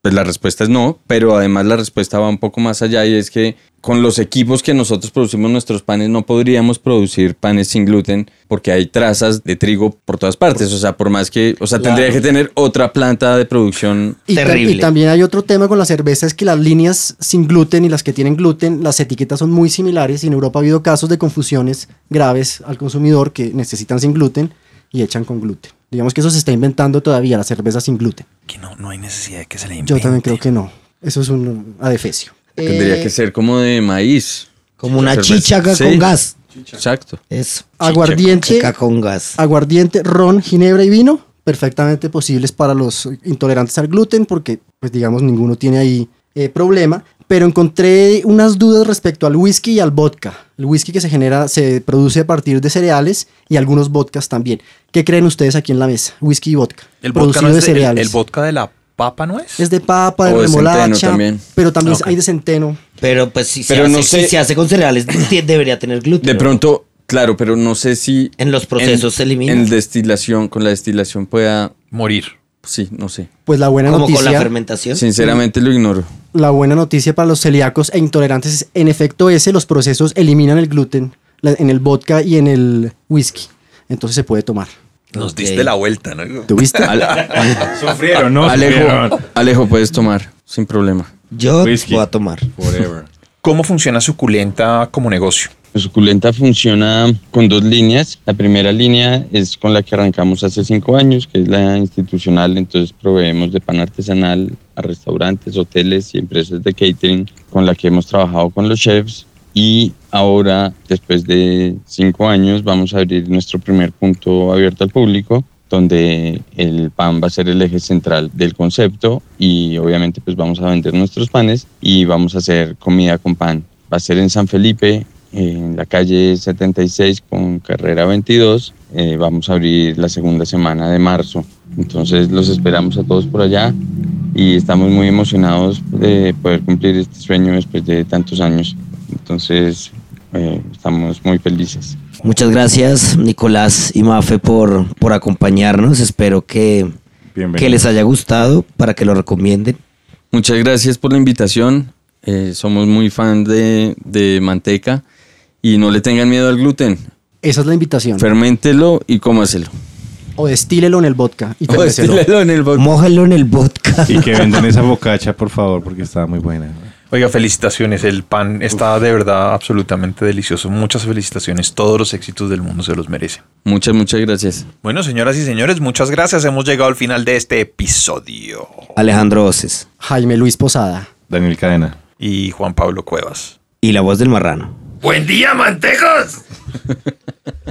pues la respuesta es no, pero además la respuesta va un poco más allá y es que con los equipos que nosotros producimos nuestros panes no podríamos producir panes sin gluten porque hay trazas de trigo por todas partes. O sea, por más que, o sea, tendría que tener otra planta de producción Y, Terrible. y también hay otro tema con la cerveza, es que las líneas sin gluten y las que tienen gluten, las etiquetas son muy similares y en Europa ha habido casos de confusiones graves al consumidor que necesitan sin gluten y echan con gluten. Digamos que eso se está inventando todavía, la cerveza sin gluten. Que no, no hay necesidad de que se le Yo invente. también creo que no. Eso es un adefesio. tendría Eh, que ser como de maíz. Como una chichaca Sí. con gas. Exacto. Eso. Aguardiente, Chichaca con gas. aguardiente, ron, ginebra y vino, perfectamente posibles para los intolerantes al gluten, porque, pues digamos, ninguno tiene ahí eh, problema. Pero encontré unas dudas respecto al whisky y al vodka. El whisky que se genera, se produce a partir de cereales y algunos vodkas también. ¿Qué creen ustedes aquí en la mesa? Whisky y vodka. El vodka, producido no de es de- cereales. el vodka de la papa, ¿no es? es de papa, de O de remolacha, también. pero también hay de centeno. Pero pues si, Pero se, no hace, sé- si se hace con cereales, debería tener gluten. De ¿no? pronto, claro, pero no sé si En los procesos se elimina. En destilación, con la destilación pueda. Morir. Sí, no sé. Pues la buena Como con la noticia, fermentación. Sinceramente lo ignoro. La buena noticia para los celíacos e intolerantes es, en efecto, ese, los procesos eliminan el gluten en el vodka y en el whisky. Entonces se puede tomar. Nos diste la vuelta, ¿no? ¿Tuviste? Sufrieron, ¿no? Alejo, Sufrieron. Alejo, puedes tomar, sin problema. Yo Whisky. voy a tomar. Forever. ¿Cómo funciona Suculenta como negocio? Suculenta funciona con dos líneas. La primera línea es con la que arrancamos hace cinco años, que es la institucional. Entonces proveemos de pan artesanal a restaurantes, hoteles y empresas de catering con la que hemos trabajado con los chefs. Y ahora, después de cinco años, vamos a abrir nuestro primer punto abierto al público donde el pan va a ser el eje central del concepto y obviamente pues vamos a vender nuestros panes y vamos a hacer comida con pan. Va a ser en San Felipe, en la calle 76 con carrera 22. Eh, vamos a abrir la segunda semana de marzo. Entonces los esperamos a todos por allá y estamos muy emocionados de poder cumplir este sueño después de tantos años. Entonces eh, estamos muy felices. Muchas gracias, Nicolás y Mafe, por, por acompañarnos. Espero que, Bienvenido. que les haya gustado para que lo recomienden. Muchas gracias por la invitación. Eh, somos muy fan de, de manteca y no le tengan miedo al gluten. Esa es la invitación. Ferméntelo y cómaselo. O destílelo en el vodka y O ferméntelo. estílelo en el vodka. Mójelo en el vodka. Y que venden esa bocacha, por favor, porque está muy buena. Oiga, felicitaciones. El pan está de verdad absolutamente delicioso. Muchas felicitaciones. Todos los éxitos del mundo se los merecen. Muchas, muchas gracias. Bueno, señoras y señores, muchas gracias. Hemos llegado al final de este episodio. Alejandro Oces. Jaime Luis Posada. Daniel Cadena. Y Juan Pablo Cuevas. Y la voz del marrano. ¡Buen día, mantecos!